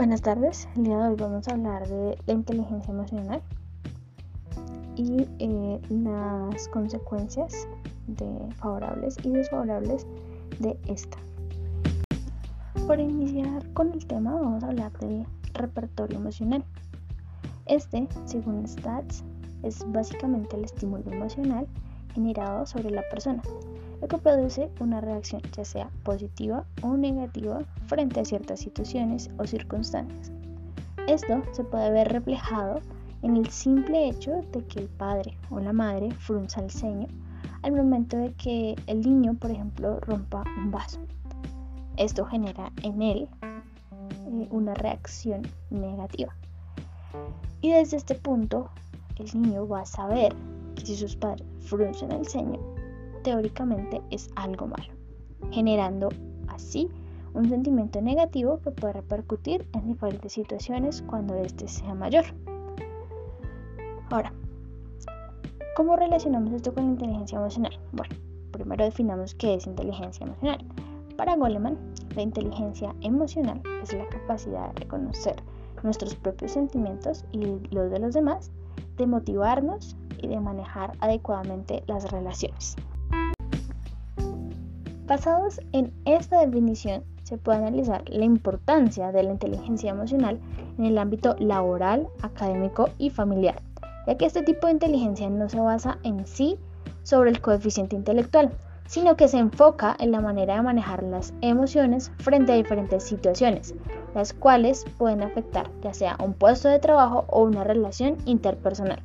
Buenas tardes, el día de hoy vamos a hablar de la inteligencia emocional y eh, las consecuencias de favorables y desfavorables de esta. Por iniciar con el tema vamos a hablar del repertorio emocional. Este, según Stats, es básicamente el estímulo emocional generado sobre la persona, lo que produce una reacción ya sea positiva o negativa frente a ciertas situaciones o circunstancias. Esto se puede ver reflejado en el simple hecho de que el padre o la madre frunza el ceño al momento de que el niño, por ejemplo, rompa un vaso. Esto genera en él eh, una reacción negativa. Y desde este punto, el niño va a saber si sus padres fruncen el ceño, teóricamente es algo malo, generando así un sentimiento negativo que puede repercutir en diferentes situaciones cuando éste sea mayor. Ahora, ¿cómo relacionamos esto con la inteligencia emocional? Bueno, primero definamos qué es inteligencia emocional. Para Goleman, la inteligencia emocional es la capacidad de reconocer nuestros propios sentimientos y los de los demás, de motivarnos y de manejar adecuadamente las relaciones. Basados en esta definición, se puede analizar la importancia de la inteligencia emocional en el ámbito laboral, académico y familiar, ya que este tipo de inteligencia no se basa en sí sobre el coeficiente intelectual, sino que se enfoca en la manera de manejar las emociones frente a diferentes situaciones, las cuales pueden afectar ya sea un puesto de trabajo o una relación interpersonal.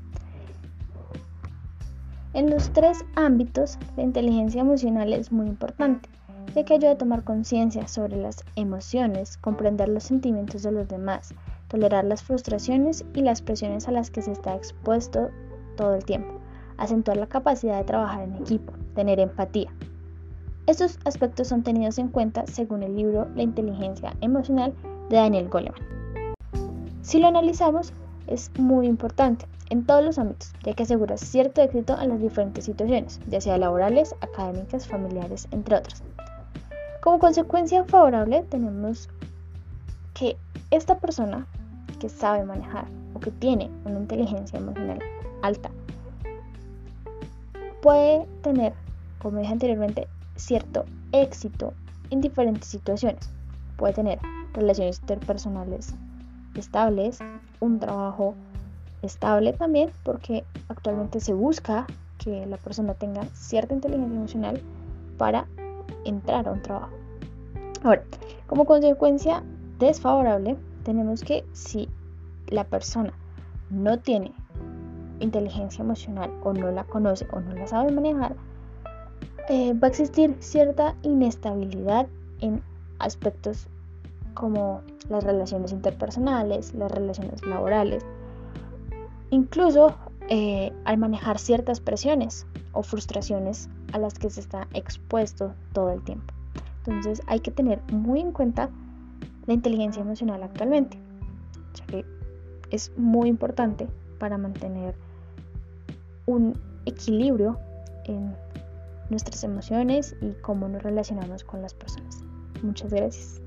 En los tres ámbitos, la inteligencia emocional es muy importante, ya que ayuda a tomar conciencia sobre las emociones, comprender los sentimientos de los demás, tolerar las frustraciones y las presiones a las que se está expuesto todo el tiempo, acentuar la capacidad de trabajar en equipo, tener empatía. Estos aspectos son tenidos en cuenta según el libro La inteligencia emocional de Daniel Goleman. Si lo analizamos, es muy importante, en todos los ámbitos, ya que asegura cierto éxito en las diferentes situaciones, ya sea laborales, académicas, familiares, entre otras. Como consecuencia favorable tenemos que esta persona que sabe manejar o que tiene una inteligencia emocional alta puede tener, como dije anteriormente, cierto éxito en diferentes situaciones. Puede tener relaciones interpersonales estables, un trabajo estable también porque actualmente se busca que la persona tenga cierta inteligencia emocional para entrar a un trabajo. Ahora, como consecuencia desfavorable, tenemos que si la persona no tiene inteligencia emocional o no la conoce o no la sabe manejar, eh, va a existir cierta inestabilidad en aspectos como las relaciones interpersonales, las relaciones laborales, incluso eh, al manejar ciertas presiones o frustraciones a las que se está expuesto todo el tiempo. Entonces hay que tener muy en cuenta la inteligencia emocional actualmente, ya que es muy importante para mantener un equilibrio en nuestras emociones y cómo nos relacionamos con las personas. Muchas gracias.